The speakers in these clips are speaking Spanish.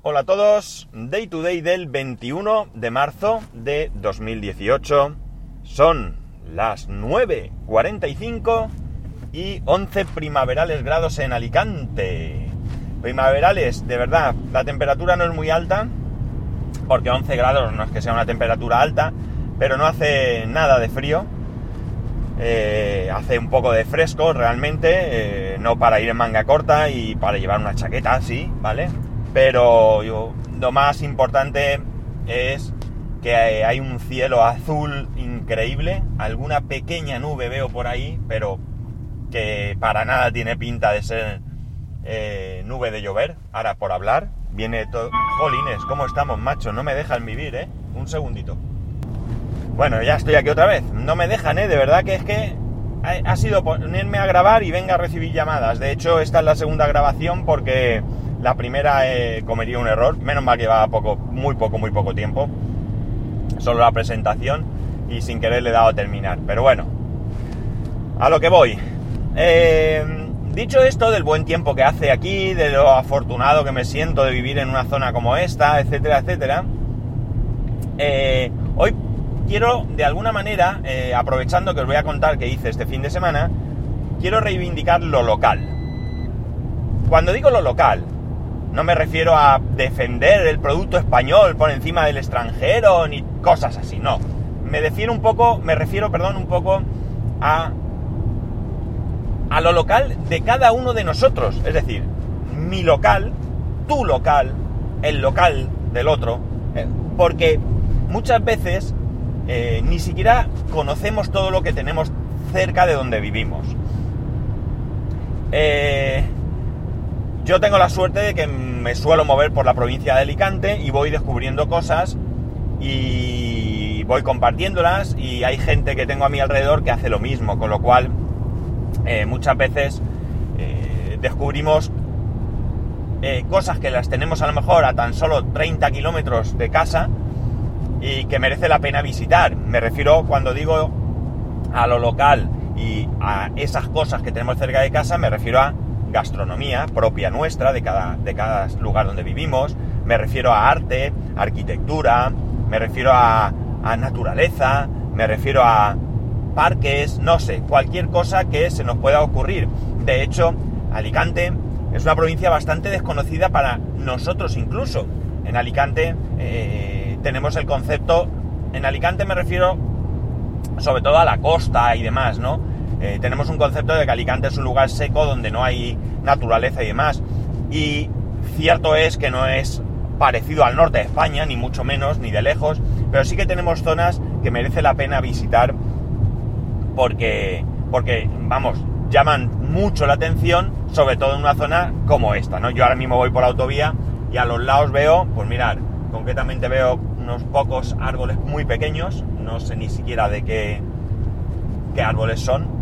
Hola a todos, Day to Day del 21 de marzo de 2018. Son las 9.45 y 11 primaverales grados en Alicante. Primaverales, de verdad, la temperatura no es muy alta, porque 11 grados no es que sea una temperatura alta, pero no hace nada de frío. Eh, hace un poco de fresco realmente, eh, no para ir en manga corta y para llevar una chaqueta, sí, ¿vale? Pero lo más importante es que hay un cielo azul increíble, alguna pequeña nube veo por ahí, pero que para nada tiene pinta de ser eh, nube de llover. Ahora por hablar, viene todo... Jolines, ¿cómo estamos, macho? No me dejan vivir, ¿eh? Un segundito. Bueno, ya estoy aquí otra vez. No me dejan, ¿eh? De verdad que es que ha, sido ponerme a grabar y venga a recibir llamadas. De hecho, esta es la segunda grabación porque la primera eh, comería un error. Menos mal que llevaba poco, muy poco, muy poco tiempo. Solo la presentación y sin querer le he dado a terminar. Pero bueno, a lo que voy. Eh, dicho esto del buen tiempo que hace aquí, de lo afortunado que me siento de vivir en una zona como esta, etcétera, etcétera. Eh, hoy quiero, de alguna manera, eh, aprovechando que os voy a contar qué hice este fin de semana, quiero reivindicar lo local. Cuando digo lo local, no me refiero a defender el producto español por encima del extranjero ni cosas así, no. Me refiero un poco, me refiero, perdón, un poco a a lo local de cada uno de nosotros, es decir, mi local, tu local, el local del otro, eh, porque muchas veces eh, ni siquiera conocemos todo lo que tenemos cerca de donde vivimos. Eh, yo tengo la suerte de que me suelo mover por la provincia de Alicante y voy descubriendo cosas y voy compartiéndolas y hay gente que tengo a mi alrededor que hace lo mismo, con lo cual eh, muchas veces descubrimos cosas que las tenemos a lo mejor a tan solo 30 kilómetros de casa y que merece la pena visitar. Me refiero cuando digo a lo local y a esas cosas que tenemos cerca de casa, me refiero a gastronomía propia nuestra, de cada, de cada lugar donde vivimos, me refiero a arte, arquitectura, me refiero a, a naturaleza, me refiero a parques, no sé, cualquier cosa que se nos pueda ocurrir. De hecho, Alicante es una provincia bastante desconocida para nosotros incluso. En Alicante eh, tenemos el concepto, en Alicante me refiero sobre todo a la costa y demás, ¿no? Eh, tenemos un concepto de que Alicante es un lugar seco donde no hay naturaleza y demás. Y cierto es que no es parecido al norte de España, ni mucho menos, ni de lejos, pero sí que tenemos zonas que merece la pena visitar porque, porque vamos, llaman mucho la atención, sobre todo en una zona como esta, ¿no? Yo ahora mismo voy por la autovía y a los lados veo, pues mirar, concretamente veo unos pocos árboles muy pequeños, no sé ni siquiera de qué, qué árboles son.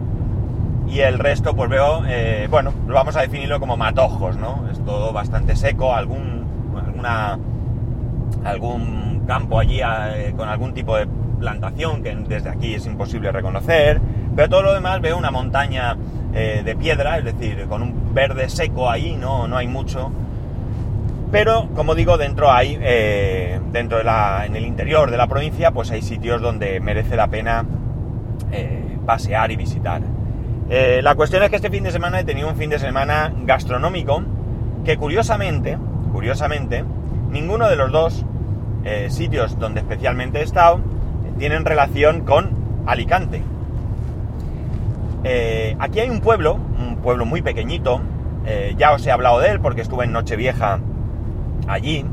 Y el resto, pues veo, eh, bueno, vamos a definirlo como matojos, ¿no? Es todo bastante seco, algún, alguna, algún campo allí eh, con algún tipo de plantación que desde aquí es imposible reconocer. Pero todo lo demás veo una montaña eh, de piedra, es decir, con un verde seco ahí, no, no hay mucho pero, como digo, dentro hay, eh, dentro de la, en el interior de la provincia, pues hay sitios donde merece la pena pasear y visitar. Eh, la cuestión es que este fin de semana he tenido un fin de semana gastronómico que curiosamente, curiosamente, ninguno de los dos sitios donde especialmente he estado tienen relación con Alicante. aquí hay un pueblo, un pueblo muy pequeñito, ya os he hablado de él porque estuve en Nochevieja allí,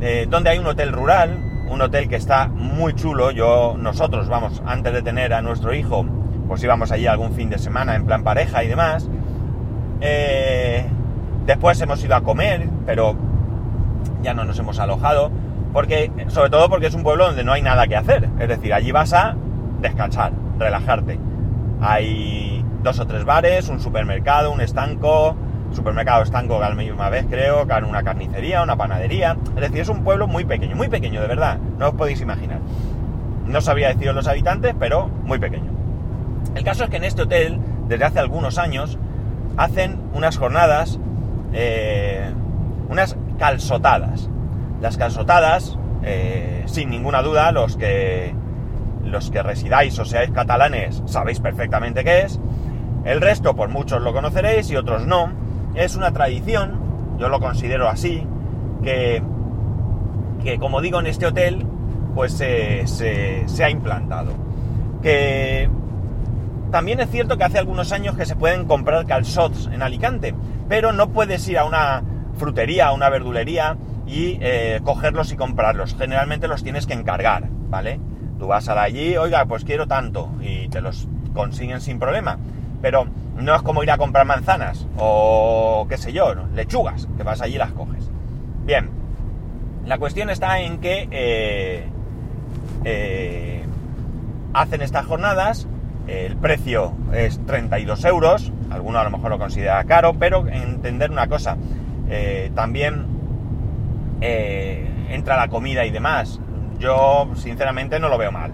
eh, donde hay un hotel rural, un hotel que está muy chulo. Yo, nosotros, vamos, antes de tener a nuestro hijo, pues íbamos allí algún fin de semana en plan pareja y demás. Eh, después hemos ido a comer, pero ya no nos hemos alojado, porque, sobre todo porque es un pueblo donde no hay nada que hacer. Es decir, allí vas a descansar, relajarte. Hay dos o tres bares, un supermercado, un estanco, supermercado estanco a la misma vez, creo, una carnicería, una panadería. Es decir, es un pueblo muy pequeño, muy pequeño, de verdad. No os podéis imaginar. No sabría deciros los habitantes, pero muy pequeño. El caso es que en este hotel, desde hace algunos años, hacen unas jornadas eh, unas calzotadas. Las calzotadas, eh, sin ninguna duda, los que, los que residáis o seáis catalanes sabéis perfectamente qué es. El resto, por muchos lo conoceréis y otros no. Es una tradición, yo lo considero así, que, que como digo en este hotel, pues se, se ha implantado. Que también es cierto que hace algunos años que se pueden comprar calzots en Alicante, pero no puedes ir a una frutería, a una verdulería y eh, cogerlos y comprarlos. Generalmente los tienes que encargar, ¿vale? Tú vas a allí, oiga, pues quiero tanto y te los consiguen sin problema. Pero no es como ir a comprar manzanas o qué sé yo, lechugas, que vas allí y las coges. Bien, la cuestión está en que eh, eh, hacen estas jornadas el precio es 32 euros, alguno a lo mejor lo considera caro, pero entender una cosa, eh, también eh, entra la comida y demás. Yo sinceramente no lo veo mal.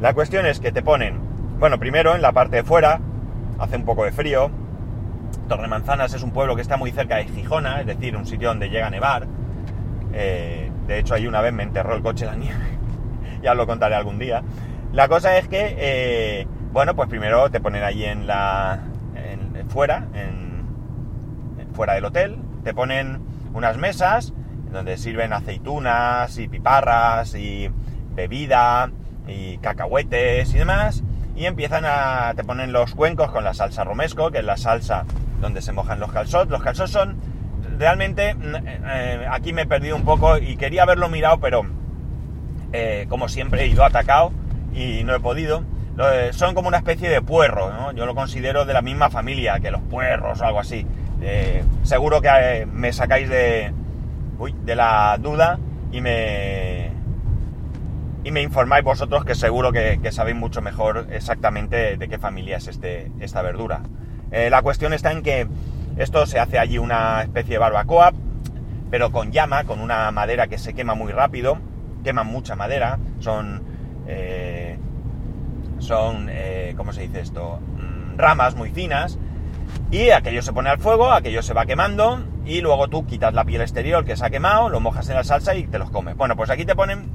La cuestión es que te ponen, bueno, primero en la parte de fuera, hace un poco de frío. Torremanzanas es un pueblo que está muy cerca de Gijona, es decir, un sitio donde llega a nevar. Eh, de hecho, ahí una vez me enterró el coche la nieve. ya os lo contaré algún día. La cosa es que bueno, pues primero te ponen allí en la. fuera, en, fuera del hotel, te ponen unas mesas donde sirven aceitunas y piparras y bebida y cacahuetes y demás. Y empiezan a. te ponen los cuencos con la salsa romesco, que es la salsa donde se mojan los calzots. Los calzots son. Realmente, mm, eh, aquí me he perdido un poco y quería haberlo mirado, pero eh, como siempre he ido atacado y no he podido. Eh, son como una especie de puerro. Yo lo considero de la misma familia que los puerros o algo así. Eh, seguro que eh, me sacáis de, de la duda y me, y me informáis vosotros que seguro que, sabéis mucho mejor exactamente de qué familia es este, esta verdura. la cuestión está en que esto se hace allí una especie de barbacoa, pero con llama, con una madera que se quema muy rápido, queman mucha madera, son son, eh, ¿cómo se dice esto? Mm, ramas muy finas. Y aquello se pone al fuego, aquello se va quemando y luego tú quitas la piel exterior que se ha quemado, lo mojas en la salsa y te los comes. Bueno, pues aquí te ponen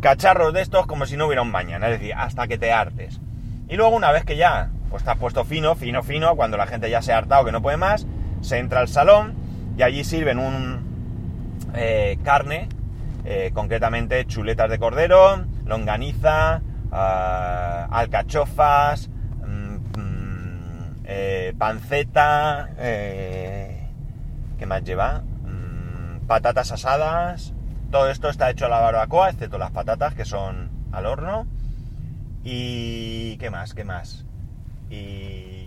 cacharros de estos como si no hubiera un mañana, es decir, hasta que te hartes. Y luego una vez que ya pues puesto fino, fino, fino, cuando la gente ya se ha hartado que no puede más, se entra al salón y allí sirven un eh, carne, eh, concretamente chuletas de cordero, longaniza, alcachofas, mm, mm, eh, panceta, eh, ¿qué más lleva? Mm, patatas asadas, todo esto está hecho a la barbacoa, excepto las patatas que son al horno. Y ¿qué más? ¿Qué más? Y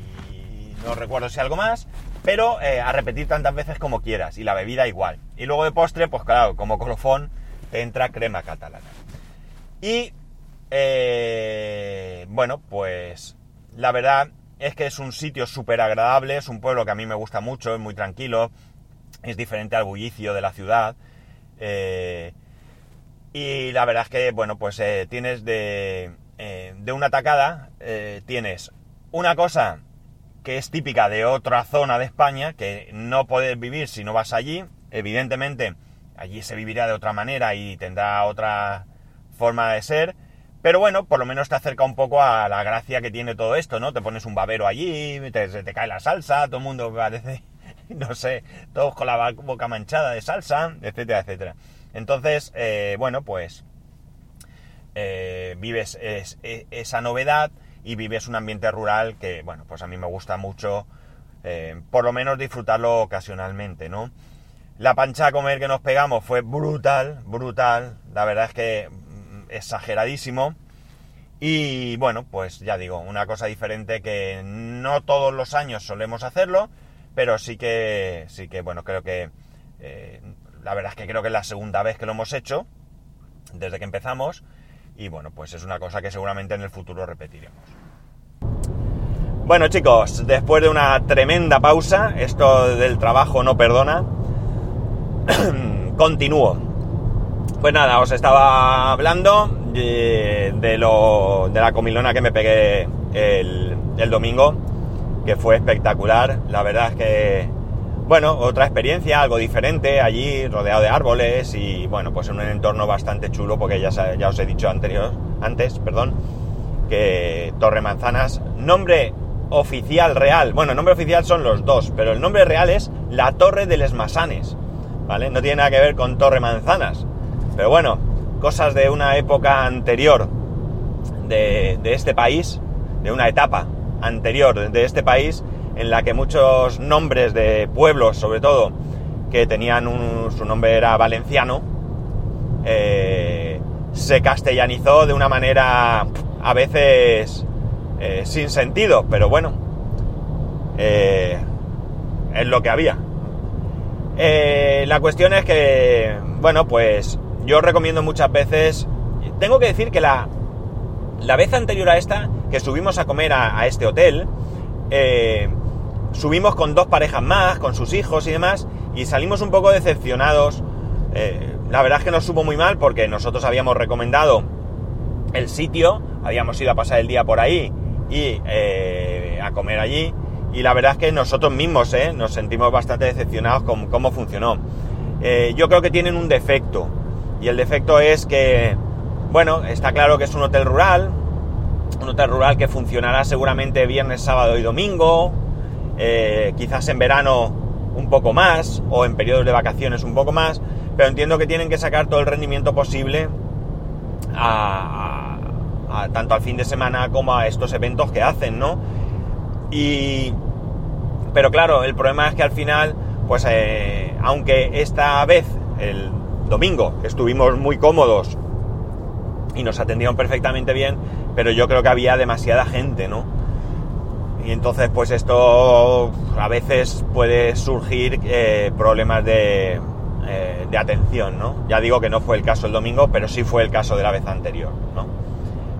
no recuerdo si algo más, pero eh, a repetir tantas veces como quieras. Y la bebida igual. Y luego de postre, pues claro, como colofón, te entra crema catalana. Y eh, bueno, pues la verdad es que es un sitio súper agradable, es un pueblo que a mí me gusta mucho, es muy tranquilo, es diferente al bullicio de la ciudad. Eh, y la verdad es que, bueno, pues eh, tienes de, de una tacada, tienes una cosa que es típica de otra zona de España, que no puedes vivir si no vas allí. Evidentemente, allí se vivirá de otra manera y tendrá otra forma de ser pero bueno, por lo menos te acerca un poco a la gracia que tiene todo esto, ¿no? Te pones un babero allí, te, te cae la salsa, todo el mundo parece, no sé, todos con la boca manchada de salsa, etcétera, etcétera. Entonces, eh, bueno, pues eh, vives esa novedad y vives un ambiente rural que, bueno, pues a mí me gusta mucho, eh, por lo menos disfrutarlo ocasionalmente, ¿no? La pancha a comer que nos pegamos fue brutal, brutal. La verdad es que exageradísimo. Y bueno, pues ya digo, una cosa diferente que no todos los años solemos hacerlo, pero sí que, sí que bueno, creo que eh, la verdad es que creo que es la segunda vez que lo hemos hecho, desde que empezamos, y bueno, pues es una cosa que seguramente en el futuro repetiremos. Bueno chicos, después de una tremenda pausa, esto del trabajo no perdona, continúo. Pues nada, os estaba hablando de, lo, de la comilona que me pegué el, domingo, que fue espectacular. La verdad es que bueno, otra experiencia, algo diferente allí, rodeado de árboles y bueno, pues en un entorno bastante chulo porque ya, ya os he dicho anterior, antes, perdón, que Torre Manzanas, nombre oficial real, bueno, nombre oficial son los dos, pero el nombre real es la Torre de les Masanes, ¿vale? No tiene nada que ver con Torre Manzanas, pero bueno, cosas de una época anterior de, de este país, de una etapa anterior de este país, en la que muchos nombres de pueblos, sobre todo, que tenían un, su nombre era valenciano, eh, se castellanizó de una manera a veces eh, sin sentido, pero bueno, eh, es lo que había. la cuestión es que, bueno, pues yo recomiendo muchas veces, tengo que decir que la, la vez anterior a esta, que subimos a comer a, este hotel, subimos con dos parejas más, con sus hijos y demás, y salimos un poco decepcionados. Eh, la verdad es que nos supo muy mal porque nosotros habíamos recomendado el sitio, habíamos ido a pasar el día por ahí y eh, a comer allí, y la verdad es que nosotros mismos eh, nos sentimos bastante decepcionados con cómo funcionó. yo creo que tienen un defecto, y el defecto es que, bueno, está claro que es un hotel rural, un hotel rural que funcionará seguramente viernes, sábado y domingo, eh, quizás en verano un poco más o en periodos de vacaciones un poco más, pero entiendo que tienen que sacar todo el rendimiento posible tanto al fin de semana como a estos eventos que hacen, ¿no? Y, pero claro, el problema es que al final, pues eh, aunque esta vez, el domingo, estuvimos muy cómodos y nos atendieron perfectamente bien, pero yo creo que había demasiada gente, ¿no? Y entonces pues esto a veces puede surgir eh, problemas de, eh, de, atención, ¿no? Ya digo que no fue el caso el domingo, pero sí fue el caso de la vez anterior, ¿no?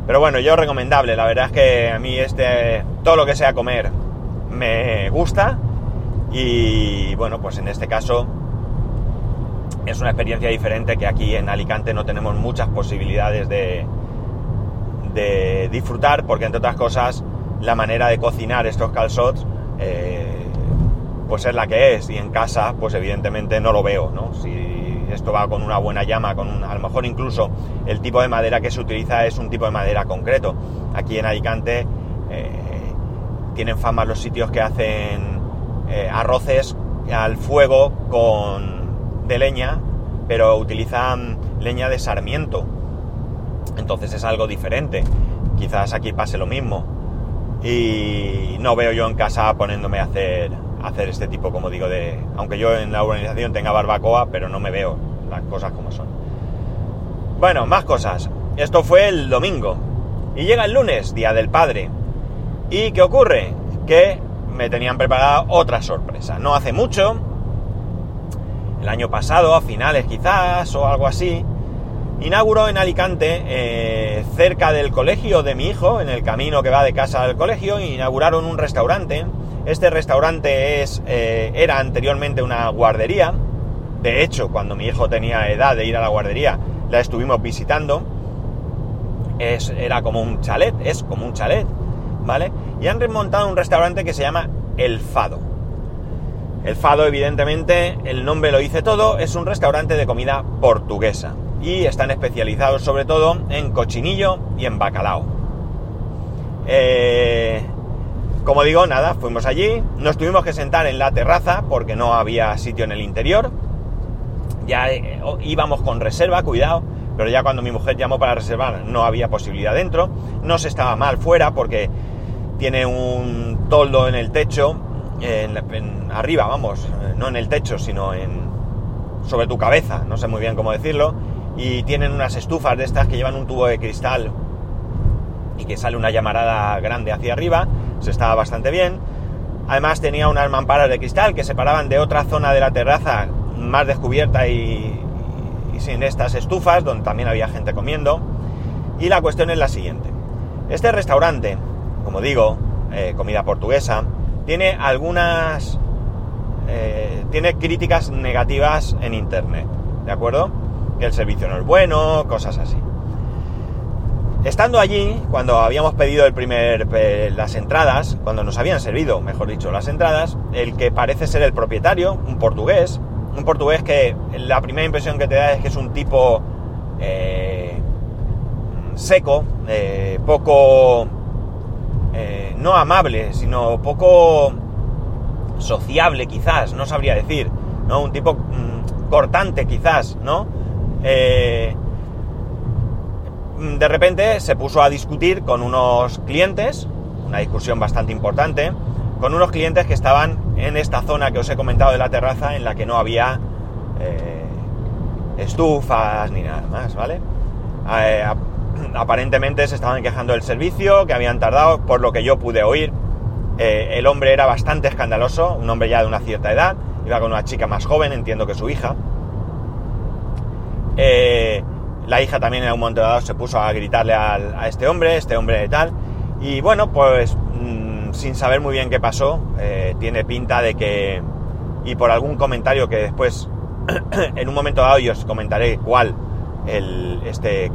Pero bueno, yo recomendable, la verdad es que a mí este, todo lo que sea comer me gusta y bueno, pues en este caso es una experiencia diferente que aquí en Alicante no tenemos muchas posibilidades de, de disfrutar porque entre otras cosas la manera de cocinar estos calzots eh, pues es la que es y en casa pues evidentemente no lo veo, ¿no? Si esto va con una buena llama, con a lo mejor incluso el tipo de madera que se utiliza es un tipo de madera concreto. Aquí en Alicante eh, tienen fama los sitios que hacen eh, arroces al fuego con de leña, pero utilizan leña de sarmiento. Entonces es algo diferente. Quizás aquí pase lo mismo y no veo yo en casa poniéndome a hacer, hacer este tipo, como digo, de... Aunque yo en la urbanización tenga barbacoa, pero no me veo las cosas como son. Bueno, más cosas. Esto fue el domingo. Y llega el lunes, Día del Padre. ¿Y qué ocurre? Que me tenían preparada otra sorpresa. No hace mucho, el año pasado, a finales quizás, o algo así, inauguró en Alicante, eh, cerca del colegio de mi hijo, en el camino que va de casa al colegio, inauguraron un restaurante. Este restaurante es, eh, era anteriormente una guardería. De hecho, cuando mi hijo tenía edad de ir a la guardería, la estuvimos visitando. Es, era como un chalet, es como un chalet, ¿vale? Y han remontado un restaurante que se llama El Fado. El Fado, evidentemente, el nombre lo dice todo, es un restaurante de comida portuguesa y están especializados sobre todo en cochinillo y en bacalao. Eh, como digo, nada, fuimos allí, nos tuvimos que sentar en la terraza porque no había sitio en el interior. Ya eh, íbamos con reserva, cuidado, pero ya cuando mi mujer llamó para reservar no había posibilidad dentro. No se estaba mal fuera porque tiene un toldo en el techo, en, arriba, vamos, no en el techo, sino sobre tu cabeza, no sé muy bien cómo decirlo y tienen unas estufas de estas que llevan un tubo de cristal y que sale una llamarada grande hacia arriba, se estaba bastante bien. Además tenía unas mamparas de cristal que separaban de otra zona de la terraza más descubierta y, sin estas estufas, donde también había gente comiendo. Y la cuestión es la siguiente. Este restaurante, como digo, eh, comida portuguesa, tiene algunas... Eh, tiene críticas negativas en internet, ¿de acuerdo? que el servicio no es bueno, cosas así. Estando allí, cuando habíamos pedido el primer, las entradas, cuando nos habían servido, mejor dicho, las entradas, el que parece ser el propietario, un portugués, un portugués que la primera impresión que te da es que es un tipo eh, seco, eh, poco, eh, no amable, sino poco sociable quizás, no sabría decir, ¿no? Un tipo mm, cortante quizás, ¿no? Eh, de repente se puso a discutir con unos clientes, una discusión bastante importante, con unos clientes que estaban en esta zona que os he comentado de la terraza en la que no había eh, estufas ni nada más, ¿vale? aparentemente se estaban quejando del servicio, que habían tardado, por lo que yo pude oír. Eh, el hombre era bastante escandaloso, un hombre ya de una cierta edad, iba con una chica más joven, entiendo que su hija. la hija también en un momento dado se puso a gritarle a este hombre, este hombre tal. Y bueno, pues mm, sin saber muy bien qué pasó, tiene pinta de que, y por algún comentario que después en un momento dado yo os comentaré cuál este,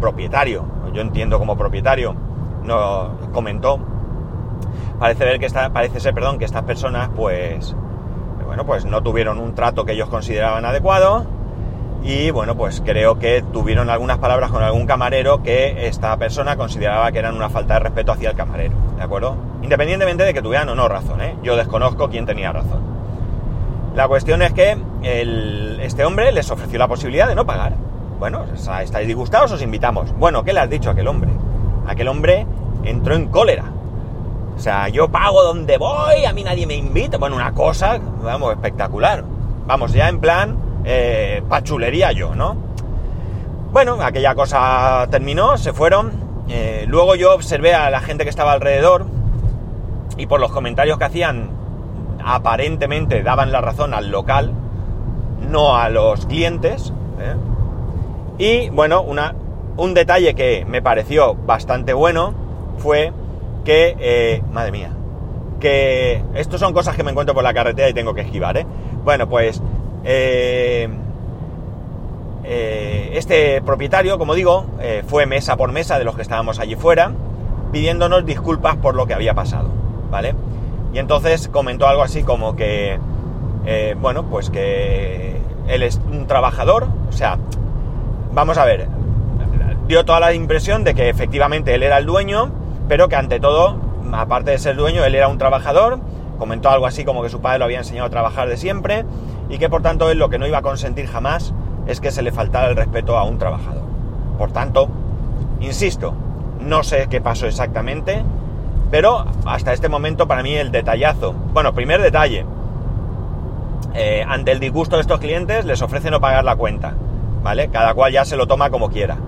propietario, yo entiendo como propietario, no comentó. Parece ver que parece ser, perdón, que estas personas, pues, bueno, pues no tuvieron un trato que ellos consideraban adecuado y bueno, pues creo que tuvieron algunas palabras con algún camarero que esta persona consideraba que eran una falta de respeto hacia el camarero, ¿de acuerdo? Independientemente de que tuvieran o no razón, ¿eh? Yo desconozco quién tenía razón. La cuestión es que este hombre les ofreció la posibilidad de no pagar. Bueno, ¿estáis disgustados? Os invitamos. Bueno, ¿qué le has dicho a aquel hombre? Aquel hombre entró en cólera. O sea, yo pago donde voy, a mí nadie me invita. Bueno, una cosa, vamos, espectacular. Vamos, ya en plan, eh, pachulería yo, ¿no? Bueno, aquella cosa terminó, se fueron. Eh, luego yo observé a la gente que estaba alrededor y por los comentarios que hacían aparentemente daban la razón al local, no a los clientes. ¿eh? Y bueno, una, un detalle que me pareció bastante bueno fue que, eh, madre mía, que esto son cosas que me encuentro por la carretera y tengo que esquivar, ¿eh? Bueno, pues este propietario, como digo, fue mesa por mesa de los que estábamos allí fuera, pidiéndonos disculpas por lo que había pasado, ¿vale? Y entonces comentó algo así como que, eh, bueno, pues que él es un trabajador, o sea, vamos a ver, dio toda la impresión de que efectivamente él era el dueño, pero que ante todo, aparte de ser dueño, él era un trabajador, comentó algo así como que su padre lo había enseñado a trabajar de siempre y que por tanto él lo que no iba a consentir jamás es que se le faltara el respeto a un trabajador. Por tanto, insisto, no sé qué pasó exactamente, pero hasta este momento para mí el detallazo. Bueno, primer detalle. Eh, ante el disgusto de estos clientes les ofrece no pagar la cuenta. ¿Vale? Cada cual ya se lo toma como quiera.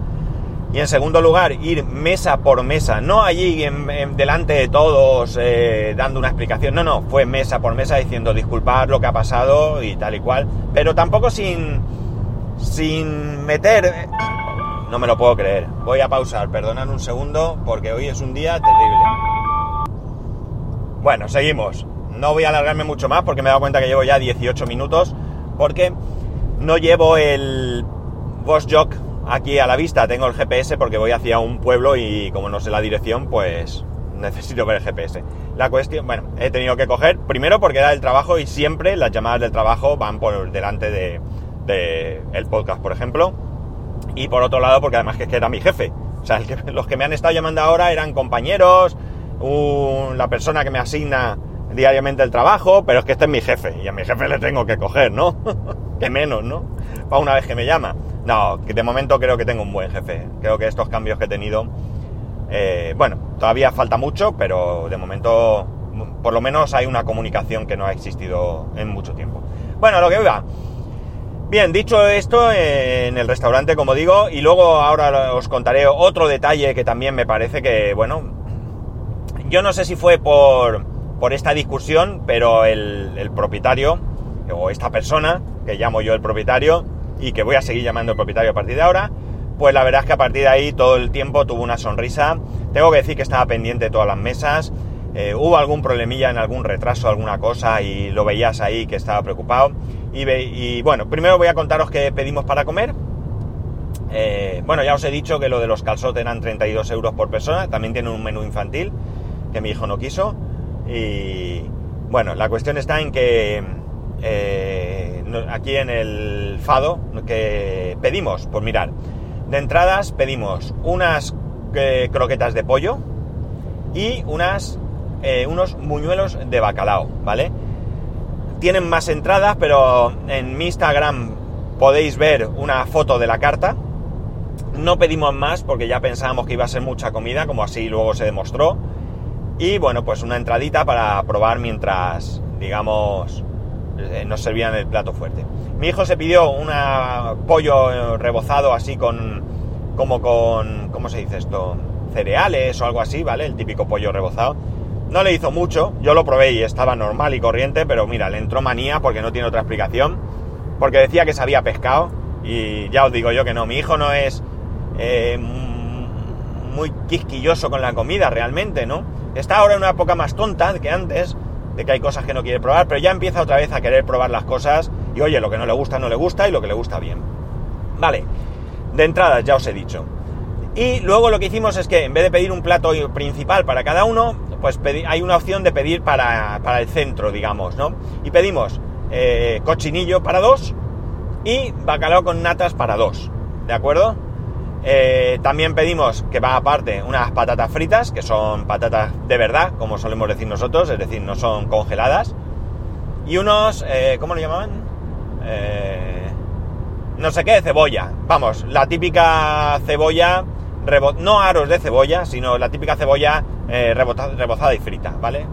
Y en segundo lugar, ir mesa por mesa, no allí en, delante de todos eh, dando una explicación, no, no, fue mesa por mesa diciendo disculpar lo que ha pasado y tal y cual, pero tampoco sin, sin meter... No me lo puedo creer. Voy a pausar, perdonad un segundo porque hoy es un día terrible. Bueno, seguimos. No voy a alargarme mucho más porque me he dado cuenta que llevo ya 18 minutos porque no llevo el Boss Jock aquí a la vista. Tengo el GPS porque voy hacia un pueblo y como no sé la dirección, pues necesito ver el GPS. La cuestión, bueno, he tenido que coger, primero porque era el trabajo y siempre las llamadas del trabajo van por delante de, el podcast, por ejemplo. Y por otro lado, porque además que, es que era mi jefe. O sea, los que me han estado llamando ahora eran compañeros, la persona que me asigna diariamente el trabajo, pero es que este es mi jefe y a mi jefe le tengo que coger, ¿no? que menos, ¿no? Para una vez que me llama. No, que de momento creo que tengo un buen jefe. Creo que estos cambios que he tenido, eh, bueno, todavía falta mucho, pero de momento por lo menos hay una comunicación que no ha existido en mucho tiempo. Bueno, lo que va. Bien, dicho esto, en el restaurante, como digo, y luego ahora os contaré otro detalle que también me parece que, bueno, yo no sé si fue por, por esta discusión, pero el, propietario, o esta persona, que llamo yo el propietario, y que voy a seguir llamando el propietario a partir de ahora, pues la verdad es que a partir de ahí todo el tiempo tuvo una sonrisa. Tengo que decir que estaba pendiente de todas las mesas. Eh, hubo algún problemilla en algún retraso, alguna cosa, y lo veías ahí que estaba preocupado. Y, bueno, primero voy a contaros qué pedimos para comer. Eh, bueno, ya os he dicho que lo de los calzotes eran 32 euros por persona. También tiene un menú infantil que mi hijo no quiso. Y bueno, la cuestión está en que eh, aquí en el Fado que pedimos, pues mirar, de entradas pedimos unas eh, croquetas de pollo y unas, unos muñuelos de bacalao, ¿vale? Tienen más entradas, pero en mi Instagram podéis ver una foto de la carta no pedimos más porque ya pensábamos que iba a ser mucha comida, como así luego se demostró. Y bueno, pues una entradita para probar mientras, digamos, eh, nos servían el plato fuerte. Mi hijo se pidió un pollo rebozado así con, como con, ¿cómo se dice esto? Cereales o algo así, ¿vale? El típico pollo rebozado. No le hizo mucho, yo lo probé y estaba normal y corriente, pero mira, le entró manía porque no tiene otra explicación. Porque decía que sabía pescado y ya os digo yo que no, mi hijo no es eh, muy quisquilloso con la comida realmente, ¿no? Está ahora en una época más tonta que antes, de que hay cosas que no quiere probar, pero ya empieza otra vez a querer probar las cosas y oye, lo que no le gusta no le gusta y lo que le gusta bien. Vale, de entrada ya os he dicho. Y luego lo que hicimos es que en vez de pedir un plato principal para cada uno, pues hay una opción de pedir para, el centro, digamos, ¿no? Y pedimos eh, cochinillo para dos y bacalao con natas para dos, ¿de acuerdo? Eh, también pedimos que va aparte unas patatas fritas, que son patatas de verdad, como solemos decir nosotros, es decir, no son congeladas. Y unos, eh, ¿cómo lo llamaban? Eh, no sé qué, cebolla. Vamos, la típica cebolla, no aros de cebolla, sino la típica cebolla rebozada y frita, ¿vale?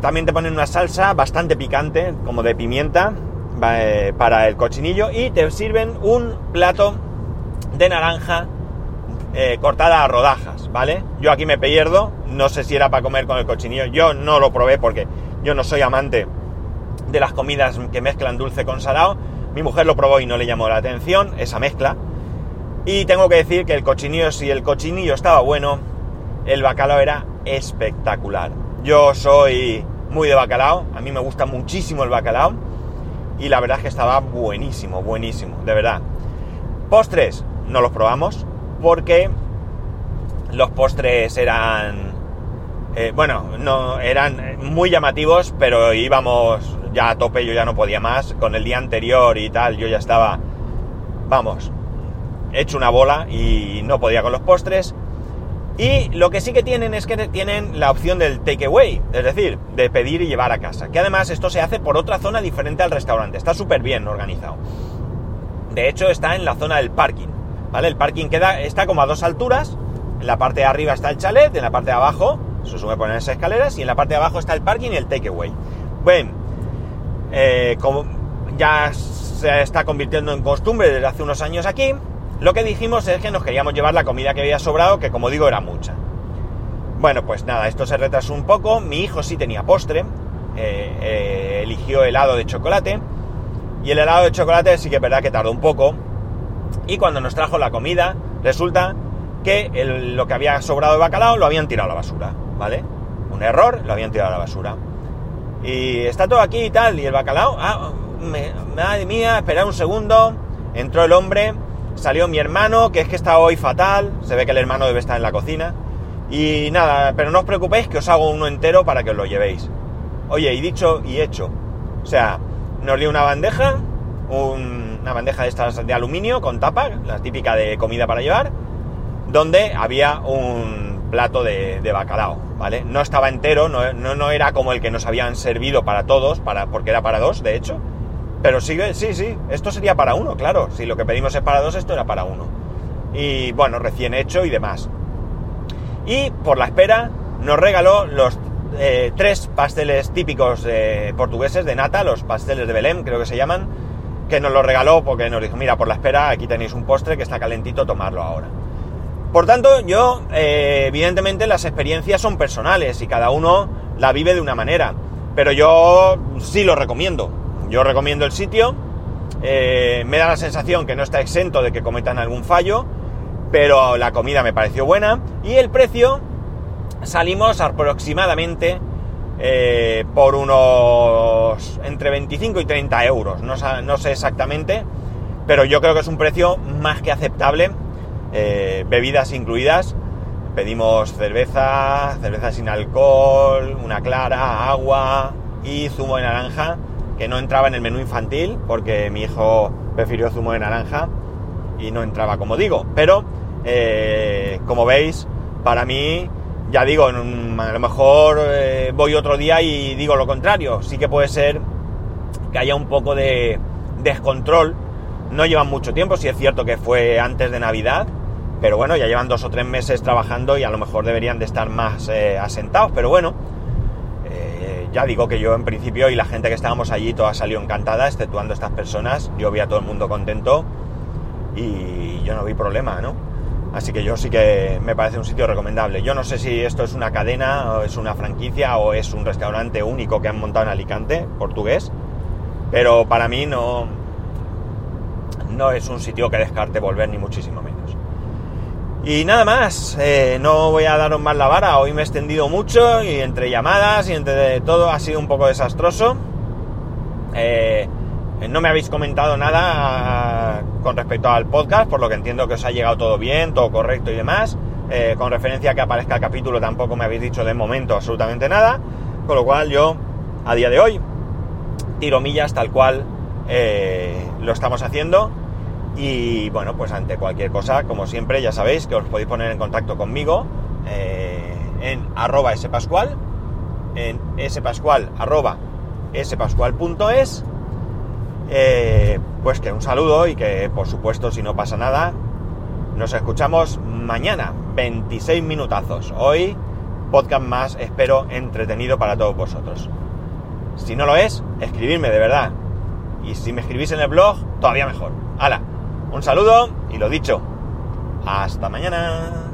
también te ponen una salsa bastante picante, como de pimienta, eh, para el cochinillo y te sirven un plato de naranja eh, cortada a rodajas, ¿vale? Yo aquí me pierdo, no sé si era para comer con el cochinillo, yo no lo probé porque yo no soy amante de las comidas que mezclan dulce con salado, mi mujer lo probó y no le llamó la atención esa mezcla, y tengo que decir que el cochinillo, si el cochinillo estaba bueno, el bacalao era espectacular. Yo soy muy de bacalao, a mí me gusta muchísimo el bacalao, y la verdad es que estaba buenísimo, buenísimo, de verdad. Postres, no los probamos porque los postres eran, eh, bueno, no eran muy llamativos, pero íbamos ya a tope, yo ya no podía más. Con el día anterior y tal, yo ya estaba, vamos, hecho una bola y no podía con los postres. Y lo que sí que tienen es que tienen la opción del takeaway, es decir, de pedir y llevar a casa. Que además esto se hace por otra zona diferente al restaurante. Está súper bien organizado. De hecho, está en la zona del parking. ¿Vale? El parking queda, está como a dos alturas. En la parte de arriba está el chalet, en la parte de abajo se sube por esas escaleras y en la parte de abajo está el parking y el takeaway. Bueno, eh, como ya se está convirtiendo en costumbre desde hace unos años aquí, lo que dijimos es que nos queríamos llevar la comida que había sobrado, que como digo era mucha. Bueno, pues nada, esto se retrasó un poco. Mi hijo sí tenía postre, eh, eh, eligió helado de chocolate. Y el helado de chocolate sí que es verdad que tardó un poco. Y cuando nos trajo la comida, resulta que lo que había sobrado de bacalao lo habían tirado a la basura, ¿vale? Un error, lo habían tirado a la basura. Y está todo aquí y tal, y el bacalao, ah, madre mía, esperad un segundo, entró el hombre, Salió mi hermano, que es que está hoy fatal. Se ve que el hermano debe estar en la cocina. Y nada, pero no os preocupéis que os hago uno entero para que os lo llevéis. Oye, y dicho y hecho. O sea, nos dio una bandeja, una bandeja de estas de aluminio con tapa, la típica de comida para llevar, donde había un plato de, bacalao, ¿vale? No estaba entero, no, no, no, era como el que nos habían servido para todos, para, porque era para dos, de hecho, pero sigue, sí, sí, esto sería para uno, claro. Si lo que pedimos es para dos, esto era para uno. Y bueno, recién hecho y demás. Y por la espera nos regaló los eh, tres pasteles típicos portugueses de nata, los pasteles de Belém, creo que se llaman, que nos los regaló porque nos dijo, mira, por la espera aquí tenéis un postre que está calentito, tomarlo ahora. Por tanto, yo, eh, evidentemente, las experiencias son personales y cada uno la vive de una manera. Pero yo sí lo recomiendo. Yo recomiendo el sitio, eh, me da la sensación que no está exento de que cometan algún fallo, pero la comida me pareció buena y el precio salimos aproximadamente eh, por unos entre 25 y 30 euros, no, sé exactamente, pero yo creo que es un precio más que aceptable, eh, bebidas incluidas. Pedimos cerveza, cerveza sin alcohol, una clara, agua y zumo de naranja, que no entraba en el menú infantil porque mi hijo prefirió zumo de naranja y no entraba como digo. Pero, eh, como veis, para mí, ya digo, a lo mejor eh, voy otro día y digo lo contrario. Sí que puede ser que haya un poco de descontrol. No llevan mucho tiempo, si es cierto que fue antes de Navidad, pero bueno, ya llevan dos o tres meses trabajando y a lo mejor deberían de estar más eh, asentados, pero bueno, ya digo que yo en principio y la gente que estábamos allí toda salió encantada, exceptuando estas personas, yo vi a todo el mundo contento y yo no vi problema, ¿no? Así que yo sí que me parece un sitio recomendable. Yo no sé si esto es una cadena, o es una franquicia o es un restaurante único que han montado en Alicante, portugués, pero para mí no, no es un sitio que descarte volver ni muchísimo menos. Y nada más, eh, no voy a daros más la vara, hoy me he extendido mucho y entre llamadas y entre todo ha sido un poco desastroso. Eh, no me habéis comentado nada con respecto al podcast, por lo que entiendo que os ha llegado todo bien, todo correcto y demás. Eh, con referencia a que aparezca el capítulo tampoco me habéis dicho de momento absolutamente nada, con lo cual yo a día de hoy tiro millas tal cual lo estamos haciendo y bueno, pues ante cualquier cosa, como siempre, ya sabéis que os podéis poner en contacto conmigo eh, en arroba spascual, en spascual arroba spascual.es. Eh, pues que un saludo y que por supuesto si no pasa nada, nos escuchamos mañana, 26 minutazos. Hoy, podcast más, espero, entretenido para todos vosotros. Si no lo es, escribidme de verdad. Y si me escribís en el blog, todavía mejor. ¡Hala! Un saludo y lo dicho, hasta mañana.